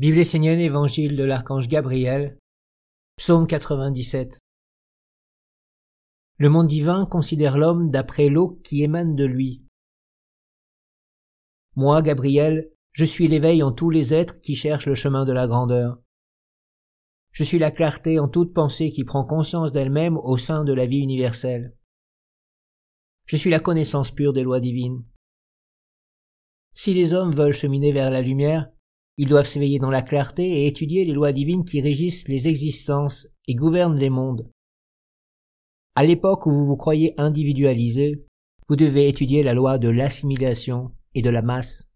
Vive les évangile de l'archange Gabriel, psaume 97. Le monde divin considère l'homme d'après l'eau qui émane de lui. Moi, Gabriel, je suis l'éveil en tous les êtres qui cherchent le chemin de la grandeur. Je suis la clarté en toute pensée qui prend conscience d'elle-même au sein de la vie universelle. Je suis la connaissance pure des lois divines. Si les hommes veulent cheminer vers la lumière, ils doivent s'éveiller dans la clarté et étudier les lois divines qui régissent les existences et gouvernent les mondes. À l'époque où vous vous croyez individualisé, vous devez étudier la loi de l'assimilation et de la masse.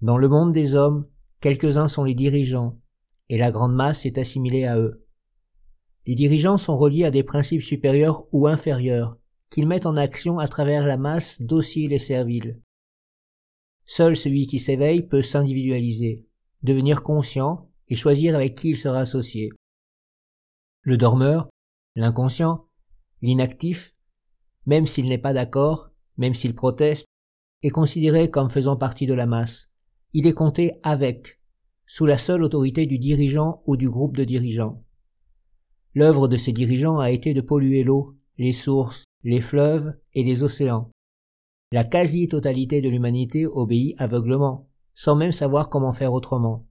Dans le monde des hommes, quelques-uns sont les dirigeants, et la grande masse est assimilée à eux. Les dirigeants sont reliés à des principes supérieurs ou inférieurs, qu'ils mettent en action à travers la masse docile et servile. Seul celui qui s'éveille peut s'individualiser, devenir conscient et choisir avec qui il sera associé. Le dormeur, l'inconscient, l'inactif, même s'il n'est pas d'accord, même s'il proteste, est considéré comme faisant partie de la masse. Il est compté avec, sous la seule autorité du dirigeant ou du groupe de dirigeants. L'œuvre de ces dirigeants a été de polluer l'eau, les sources, les fleuves et les océans. La quasi-totalité de l'humanité obéit aveuglement, sans même savoir comment faire autrement.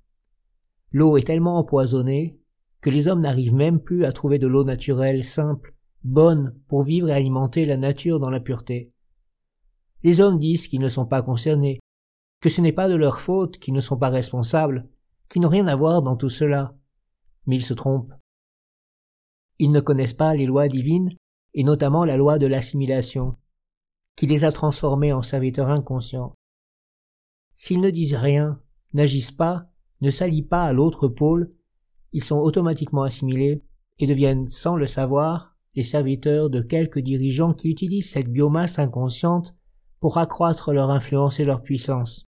L'eau est tellement empoisonnée que les hommes n'arrivent même plus à trouver de l'eau naturelle, simple, bonne pour vivre et alimenter la nature dans la pureté. Les hommes disent qu'ils ne sont pas concernés, que ce n'est pas de leur faute, qu'ils ne sont pas responsables, qu'ils n'ont rien à voir dans tout cela. Mais ils se trompent. Ils ne connaissent pas les lois divines, et notamment la loi de l'assimilation qui les a transformés en serviteurs inconscients. S'ils ne disent rien, n'agissent pas, ne s'allient pas à l'autre pôle, ils sont automatiquement assimilés et deviennent, sans le savoir, les serviteurs de quelques dirigeants qui utilisent cette biomasse inconsciente pour accroître leur influence et leur puissance.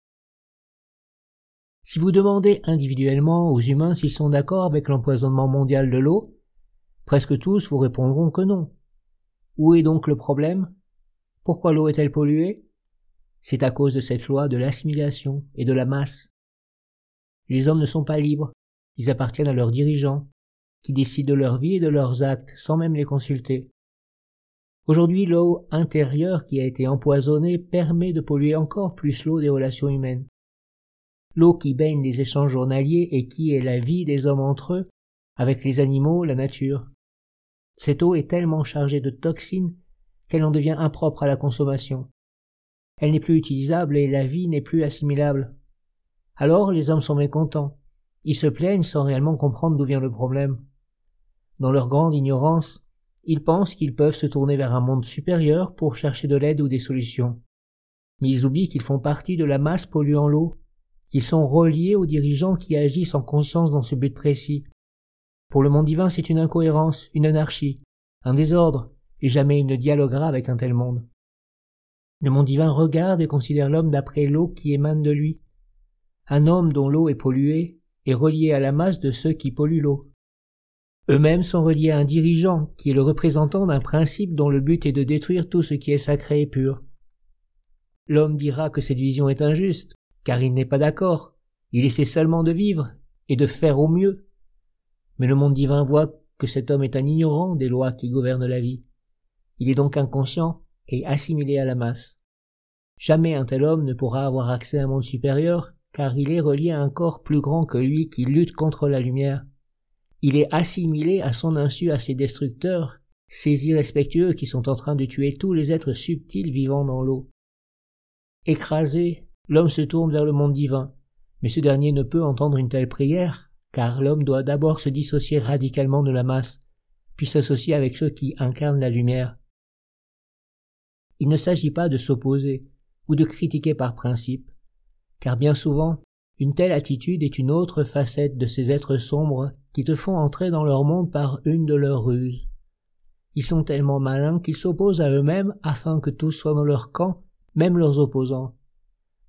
Si vous demandez individuellement aux humains s'ils sont d'accord avec l'empoisonnement mondial de l'eau, presque tous vous répondront que non. Où est donc le problème? Pourquoi l'eau est-elle polluée? C'est à cause de cette loi de l'assimilation et de la masse. Les hommes ne sont pas libres, ils appartiennent à leurs dirigeants, qui décident de leur vie et de leurs actes sans même les consulter. Aujourd'hui, l'eau intérieure qui a été empoisonnée permet de polluer encore plus l'eau des relations humaines. L'eau qui baigne les échanges journaliers et qui est la vie des hommes entre eux, avec les animaux, la nature. Cette eau est tellement chargée de toxines qu'elle en devient impropre à la consommation. Elle n'est plus utilisable et la vie n'est plus assimilable. Alors les hommes sont mécontents. Ils se plaignent sans réellement comprendre d'où vient le problème. Dans leur grande ignorance, ils pensent qu'ils peuvent se tourner vers un monde supérieur pour chercher de l'aide ou des solutions. Mais ils oublient qu'ils font partie de la masse polluant l'eau, qu'ils sont reliés aux dirigeants qui agissent en conscience dans ce but précis. Pour le monde divin, c'est une incohérence, une anarchie, un désordre, et jamais il ne dialoguera avec un tel monde. Le monde divin regarde et considère l'homme d'après l'eau qui émane de lui. Un homme dont l'eau est polluée est relié à la masse de ceux qui polluent l'eau. Eux-mêmes sont reliés à un dirigeant qui est le représentant d'un principe dont le but est de détruire tout ce qui est sacré et pur. L'homme dira que cette vision est injuste, car il n'est pas d'accord, il essaie seulement de vivre et de faire au mieux. Mais le monde divin voit que cet homme est un ignorant des lois qui gouvernent la vie. Il est donc inconscient et assimilé à la masse. Jamais un tel homme ne pourra avoir accès à un monde supérieur, car il est relié à un corps plus grand que lui qui lutte contre la lumière. Il est assimilé à son insu à ces destructeurs, ces irrespectueux qui sont en train de tuer tous les êtres subtils vivant dans l'eau. Écrasé, l'homme se tourne vers le monde divin, mais ce dernier ne peut entendre une telle prière, car l'homme doit d'abord se dissocier radicalement de la masse, puis s'associer avec ceux qui incarnent la lumière. Il ne s'agit pas de s'opposer ou de critiquer par principe, car bien souvent une telle attitude est une autre facette de ces êtres sombres qui te font entrer dans leur monde par une de leurs ruses. Ils sont tellement malins qu'ils s'opposent à eux-mêmes afin que tous soient dans leur camp, même leurs opposants.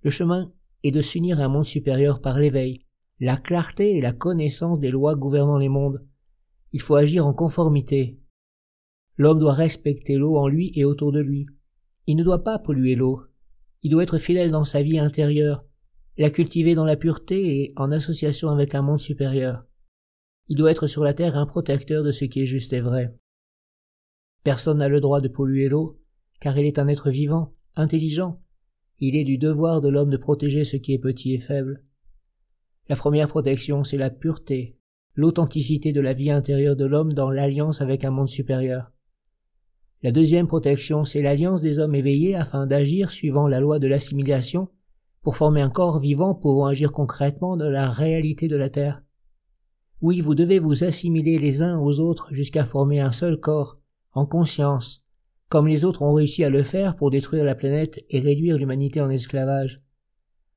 Le chemin est de s'unir à un monde supérieur par l'éveil, la clarté et la connaissance des lois gouvernant les mondes. Il faut agir en conformité. L'homme doit respecter l'eau en lui et autour de lui, il ne doit pas polluer l'eau. Il doit être fidèle dans sa vie intérieure, la cultiver dans la pureté et en association avec un monde supérieur. Il doit être sur la terre un protecteur de ce qui est juste et vrai. Personne n'a le droit de polluer l'eau, car il est un être vivant, intelligent. Il est du devoir de l'homme de protéger ce qui est petit et faible. La première protection, c'est la pureté, l'authenticité de la vie intérieure de l'homme dans l'alliance avec un monde supérieur. La deuxième protection, c'est l'alliance des hommes éveillés afin d'agir suivant la loi de l'assimilation pour former un corps vivant pouvant agir concrètement dans la réalité de la Terre. Oui, vous devez vous assimiler les uns aux autres jusqu'à former un seul corps, en conscience, comme les autres ont réussi à le faire pour détruire la planète et réduire l'humanité en esclavage.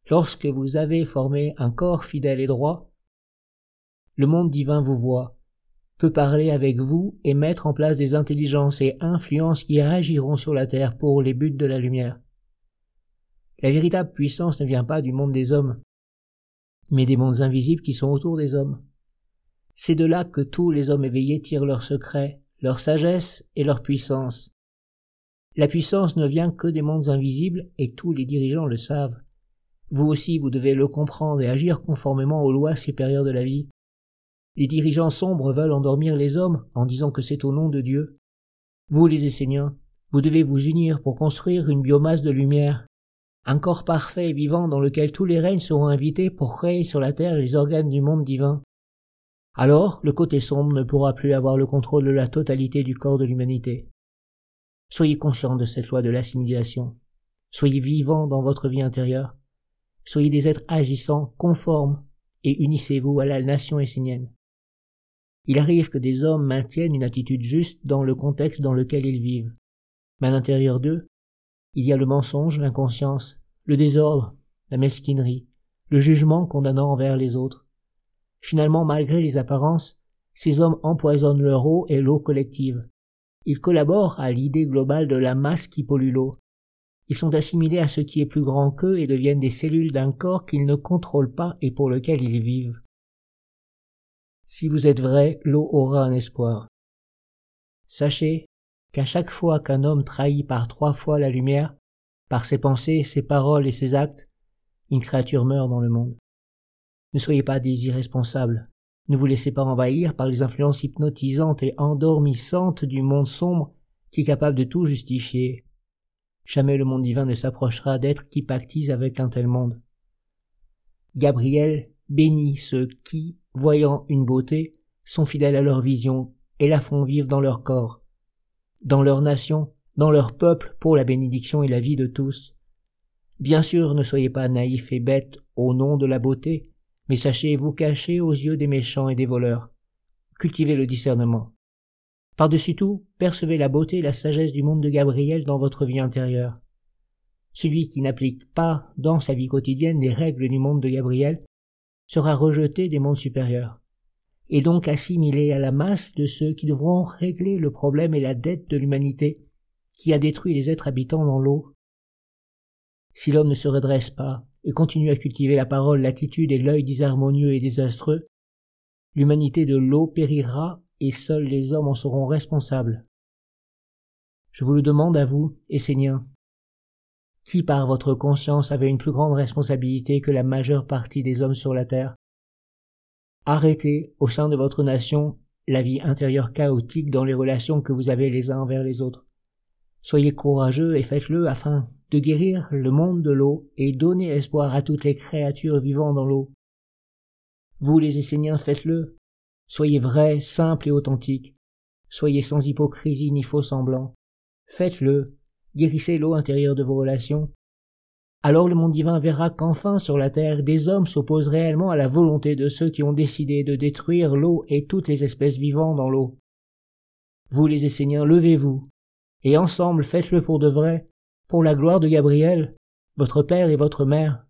Lorsque vous avez formé un corps fidèle et droit, le monde divin vous voit, peut parler avec vous et mettre en place des intelligences et influences qui agiront sur la Terre pour les buts de la lumière. La véritable puissance ne vient pas du monde des hommes, mais des mondes invisibles qui sont autour des hommes. C'est de là que tous les hommes éveillés tirent leurs secrets, leur sagesse et leur puissance. La puissance ne vient que des mondes invisibles et tous les dirigeants le savent. Vous aussi, vous devez le comprendre et agir conformément aux lois supérieures de la vie. Les dirigeants sombres veulent endormir les hommes en disant que c'est au nom de Dieu. Vous, les Esséniens, vous devez vous unir pour construire une biomasse de lumière, un corps parfait et vivant dans lequel tous les règnes seront invités pour créer sur la terre les organes du monde divin. Alors, le côté sombre ne pourra plus avoir le contrôle de la totalité du corps de l'humanité. Soyez conscients de cette loi de l'assimilation. Soyez vivants dans votre vie intérieure. Soyez des êtres agissants, conformes, et unissez-vous à la nation essénienne. Il arrive que des hommes maintiennent une attitude juste dans le contexte dans lequel ils vivent. Mais à l'intérieur d'eux, il y a le mensonge, l'inconscience, le désordre, la mesquinerie, le jugement condamnant envers les autres. Finalement, malgré les apparences, ces hommes empoisonnent leur eau et l'eau collective. Ils collaborent à l'idée globale de la masse qui pollue l'eau. Ils sont assimilés à ce qui est plus grand qu'eux et deviennent des cellules d'un corps qu'ils ne contrôlent pas et pour lequel ils vivent. Si vous êtes vrai, l'eau aura un espoir. Sachez qu'à chaque fois qu'un homme trahit par trois fois la lumière, par ses pensées, ses paroles et ses actes, une créature meurt dans le monde. Ne soyez pas des irresponsables. Ne vous laissez pas envahir par les influences hypnotisantes et endormissantes du monde sombre qui est capable de tout justifier. Jamais le monde divin ne s'approchera d'êtres qui pactisent avec un tel monde. Gabriel bénit ceux qui, voyant une beauté, sont fidèles à leur vision et la font vivre dans leur corps, dans leur nation, dans leur peuple pour la bénédiction et la vie de tous. Bien sûr, ne soyez pas naïfs et bêtes au nom de la beauté, mais sachez vous cacher aux yeux des méchants et des voleurs. Cultivez le discernement. Par-dessus tout, percevez la beauté et la sagesse du monde de Gabriel dans votre vie intérieure. Celui qui n'applique pas dans sa vie quotidienne les règles du monde de Gabriel sera rejeté des mondes supérieurs, et donc assimilé à la masse de ceux qui devront régler le problème et la dette de l'humanité qui a détruit les êtres habitants dans l'eau. Si l'homme ne se redresse pas et continue à cultiver la parole, l'attitude et l'œil disharmonieux et désastreux, l'humanité de l'eau périra et seuls les hommes en seront responsables. Je vous le demande à vous, Esséniens, qui par votre conscience avait une plus grande responsabilité que la majeure partie des hommes sur la terre? Arrêtez, au sein de votre nation, la vie intérieure chaotique dans les relations que vous avez les uns envers les autres. Soyez courageux et faites-le afin de guérir le monde de l'eau et donner espoir à toutes les créatures vivant dans l'eau. Vous les Esséniens faites-le, Soyez vrais, simples et authentiques. Soyez sans hypocrisie ni faux semblant. Faites-le. Guérissez l'eau intérieure de vos relations. Alors le monde divin verra qu'enfin sur la terre des hommes s'opposent réellement à la volonté de ceux qui ont décidé de détruire l'eau et toutes les espèces vivantes dans l'eau. Vous les Esséniens, levez-vous, et ensemble faites-le pour de vrai, pour la gloire de Gabriel, votre père et votre mère,